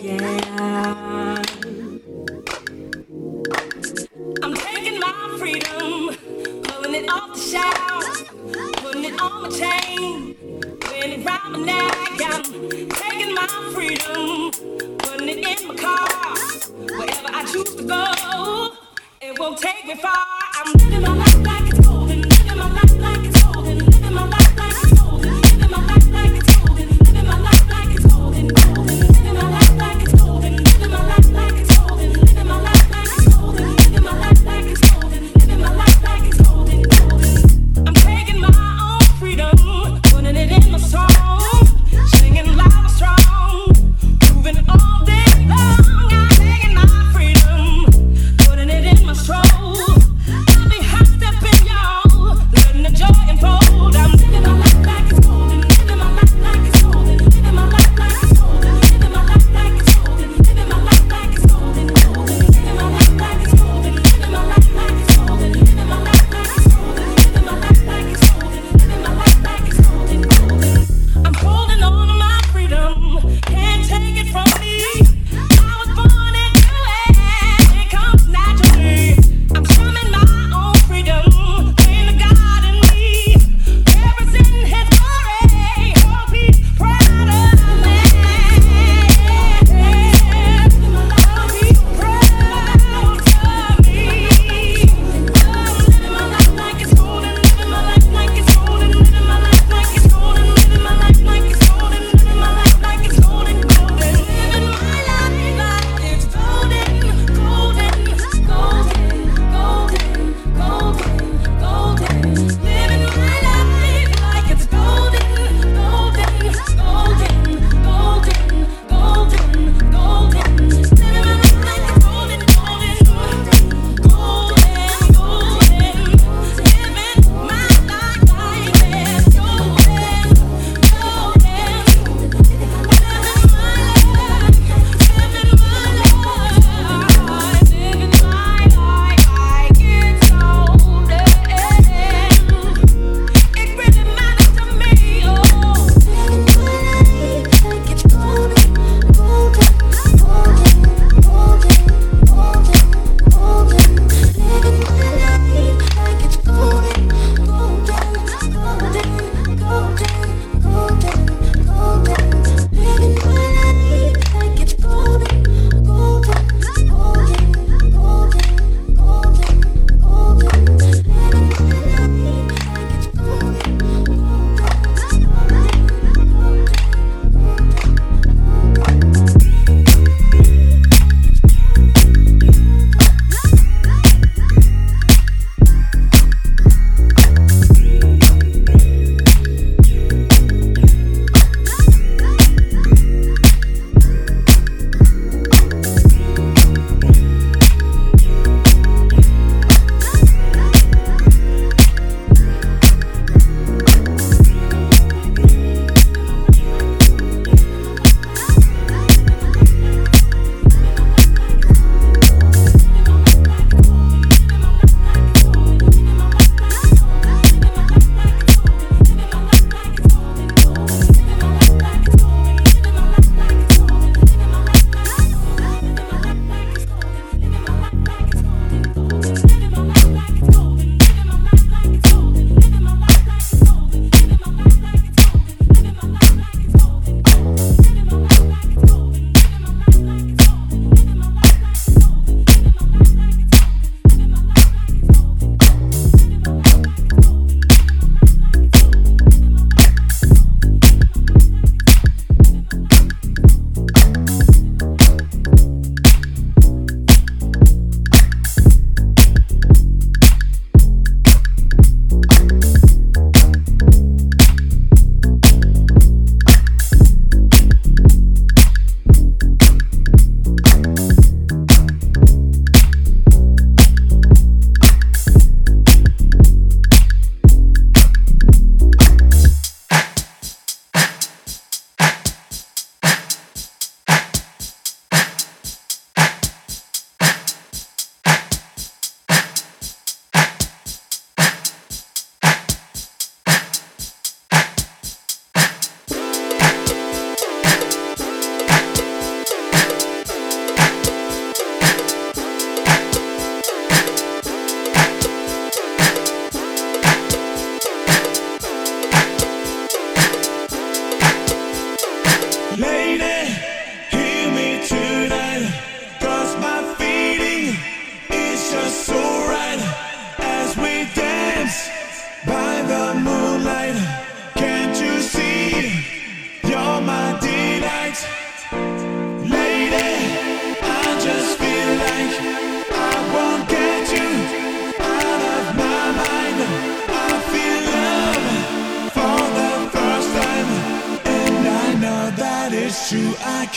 Putting it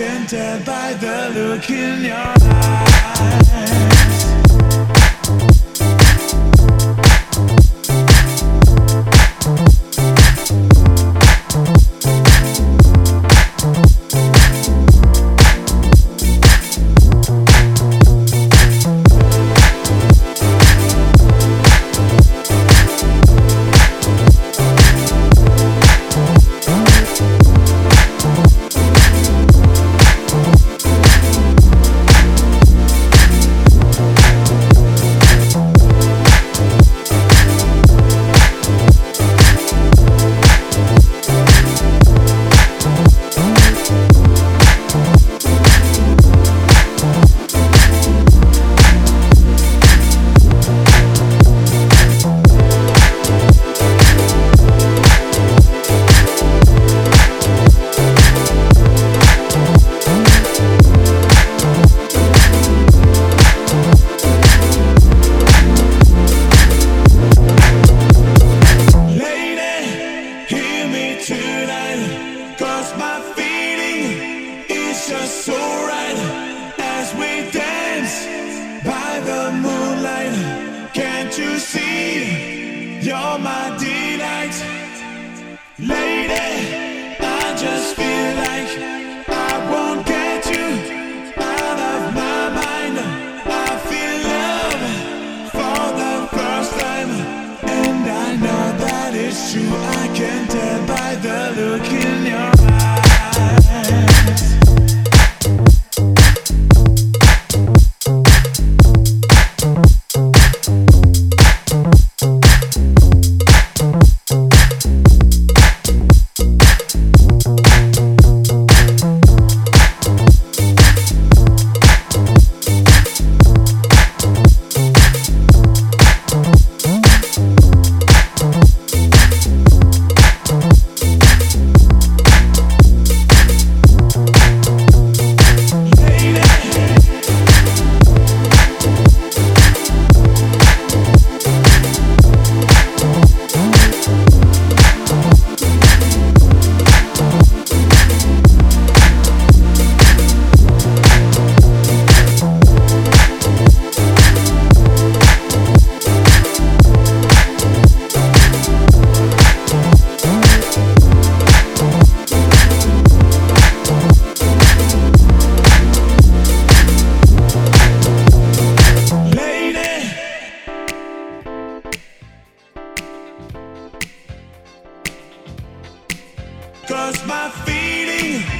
enchanted by the look in your eyes. baby. Cause my feeling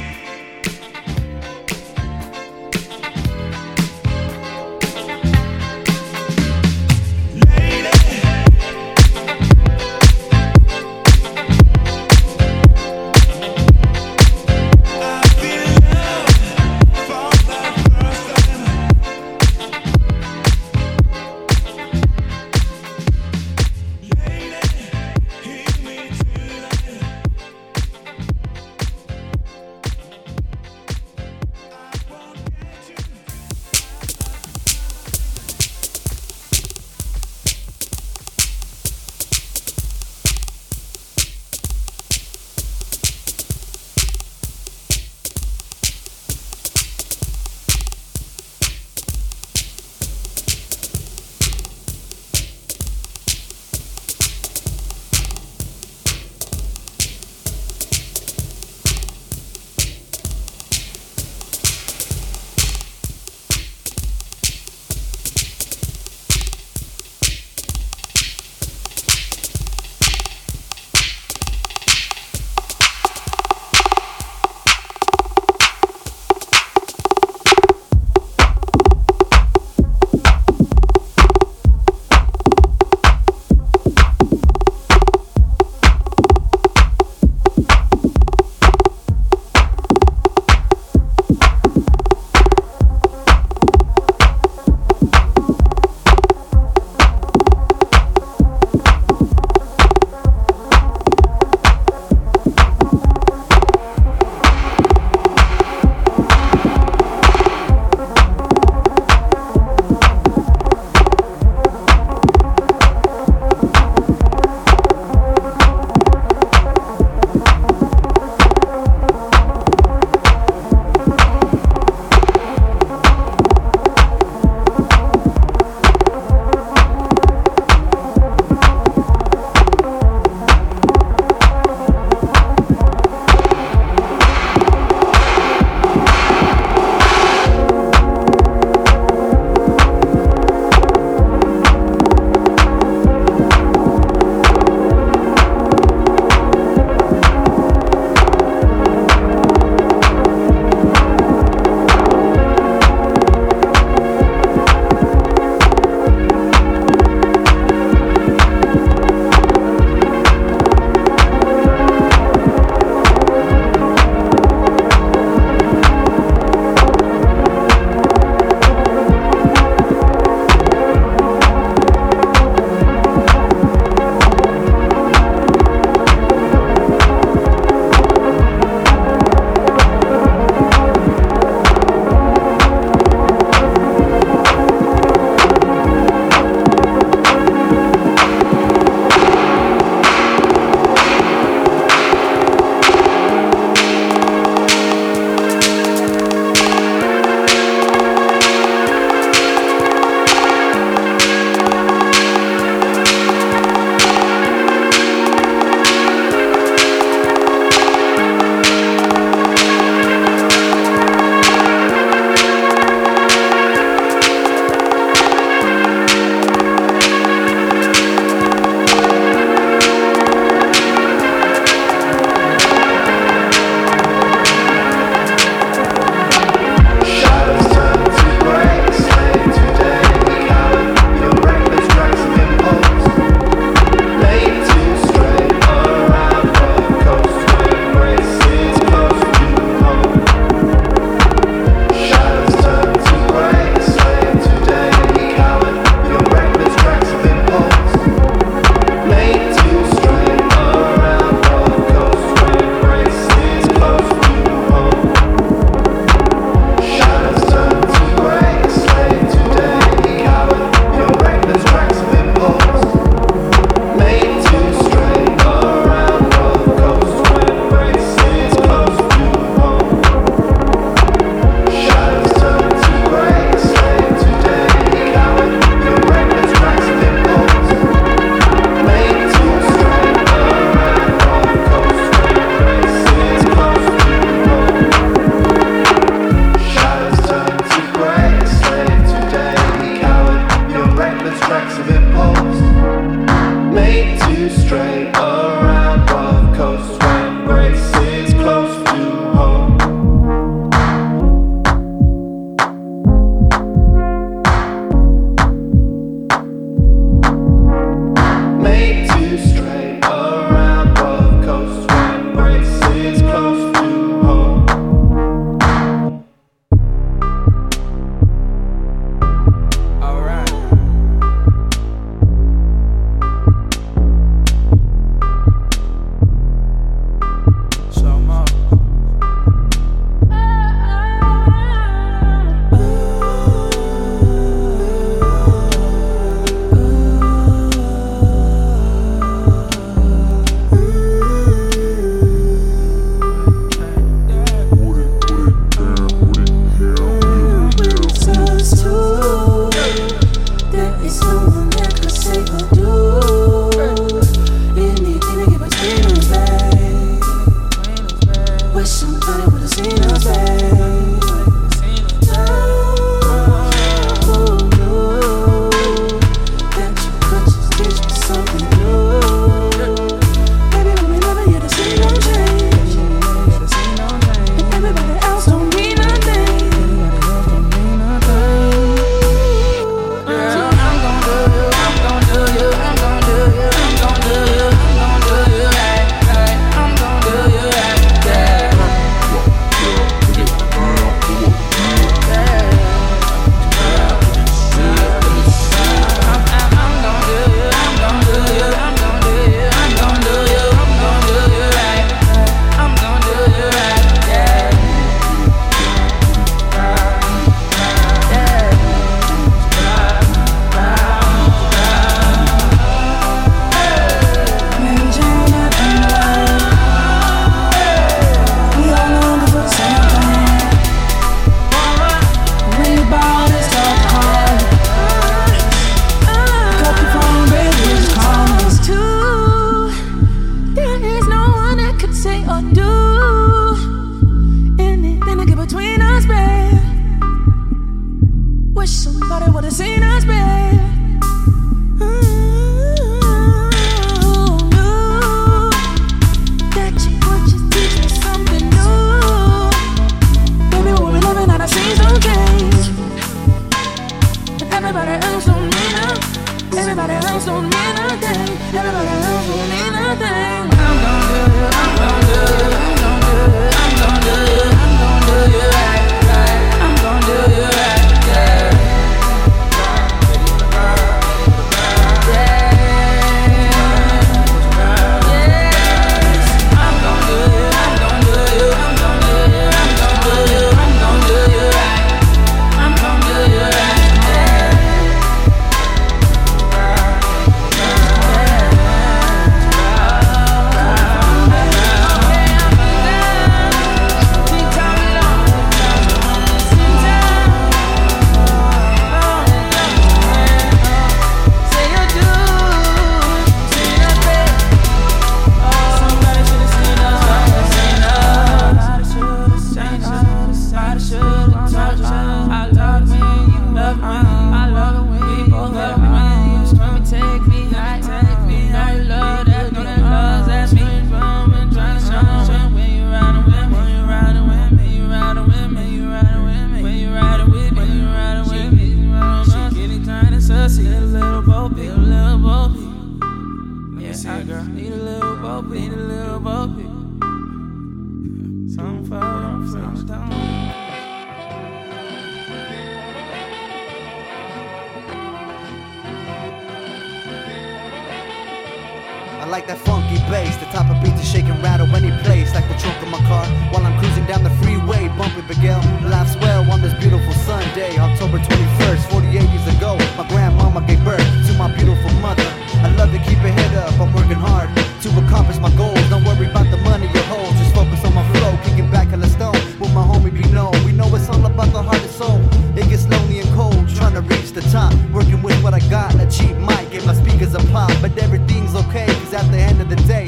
I like that funky bass, the type of beat to shake and rattle any place, like the trunk of my car while I'm cruising down the freeway, bumping Miguel. Life's well on this beautiful Sunday, October 21st, 48 years ago. My grandmama gave birth to my beautiful mother. I love to keep a head up, I'm working hard to accomplish my goals. Don't worry about the money you hold, just focus on my flow, kicking back hella stone. With my homie we know, we know it's all about the heart and soul. It gets lonely and cold, trying to reach the top. Working with what I got, a cheap mic, and my speakers a pop, but everything's okay at the end of the day,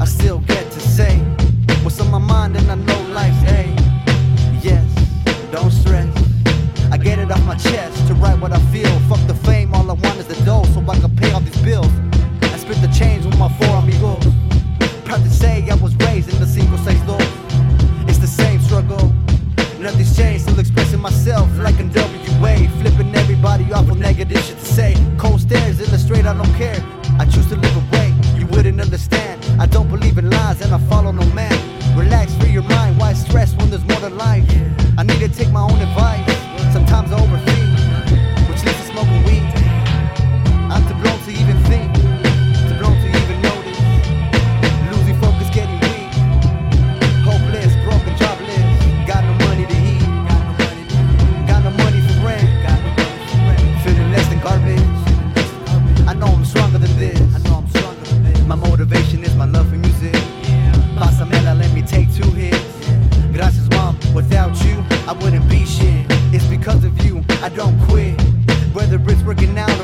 I still get to say what's on my mind, and I know life's hey. yes. Don't stress. I get it off my chest to write what I feel. Fuck working out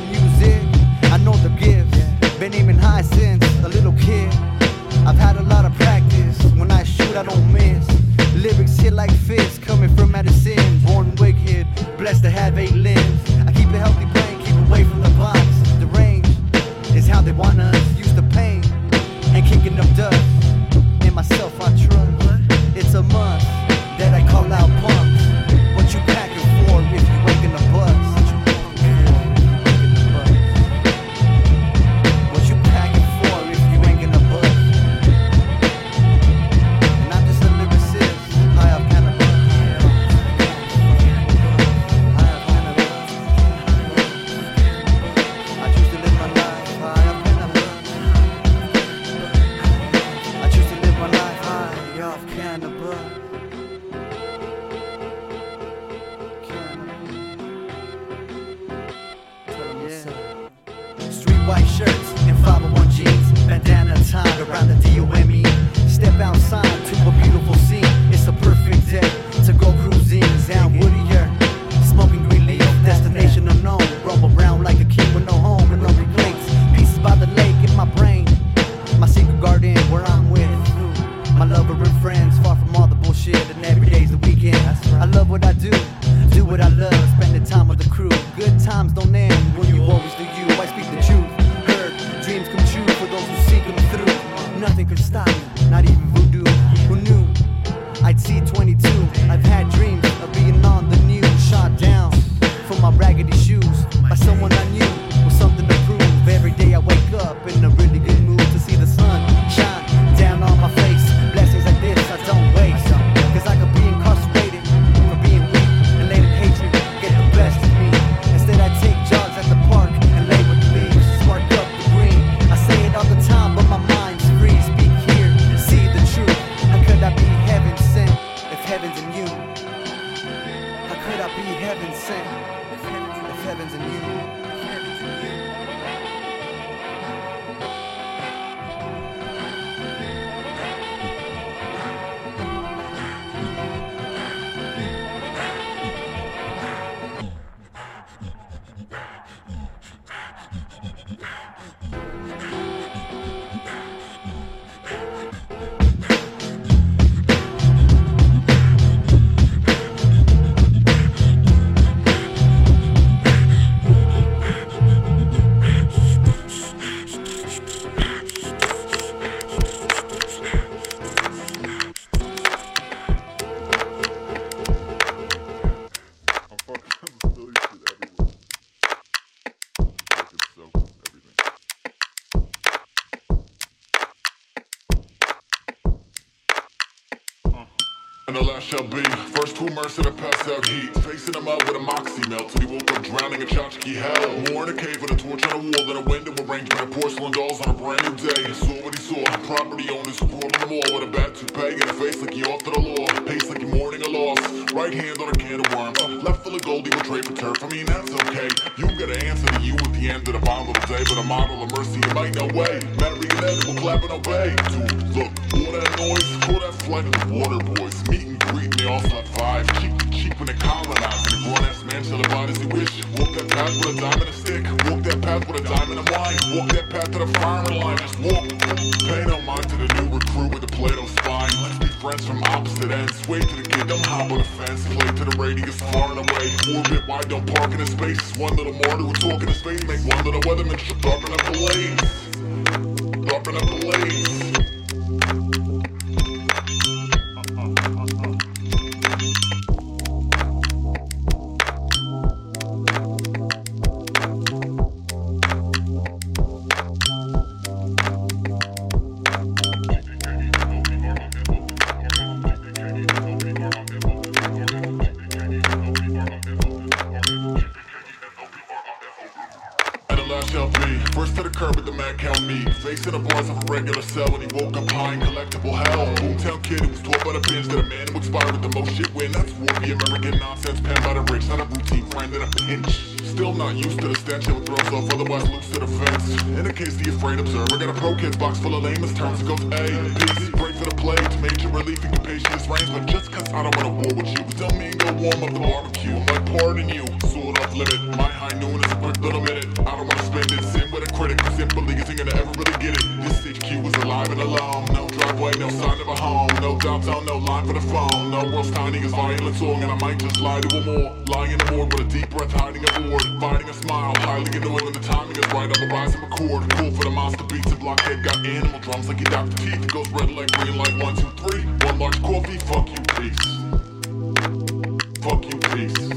first to immerse in a pass out heat. Facing him up with a moxie melt till he woke up drowning in tchotchke hell. More in a cave with a torch on a wall than a window arrangement of porcelain dolls on a brand new day. He saw what he saw. Property owners who crawled in the mall with a bad toupee and a face like he to the law. Pace like he mourning a loss. Right hand on a can of worm. Uh, left full of gold, he will trade for turf. I mean, that's okay. You got an answer to you at the end of the bottom of the day. But a model of mercy, you might no way. Marionette will clap and obey. Dude, look, all that noise, call that flight of the water boys. Meet they all flat five. Cheek to cheek when they colonize. And grown ass man shall abide as he wish. Walk that path with a dime and a stick. Walk that path with a dime and wine. Walk that path to the firing line. Just walk. Pay no mind to the new recruit with the Plato spine. Let's be friends from opposite ends. Wait to the kid, don't hop on the fence. Play to the radius far and away. Orbit wide, don't park in the space. One little to a talk in the space. Make one little weatherman sharpen up the lanes. Full of lamest terms It goes A, peace, break for the plague To major relief and capacious reigns But just cause I don't wanna war with you Tell me and go warm up the barbecue might pardon you Sword off limit My high noon is a quick little minute I don't wanna spend it. Sin with a critic Simply isn't gonna ever really get it. This HQ is alive and alone. No driveway, no sign of a home. No downtown, no line for the phone. No world's tiny as violent song And I might just lie to a more Lying in the morgue with a deep breath hiding aboard Fighting a smile, highly annoyed when the timing is right I'm a rising record Cool for the monster beats and blockhead Got animal drums like you Dr. Teeth Goes red like green like one, two, three One large coffee, fuck you, peace Fuck you, peace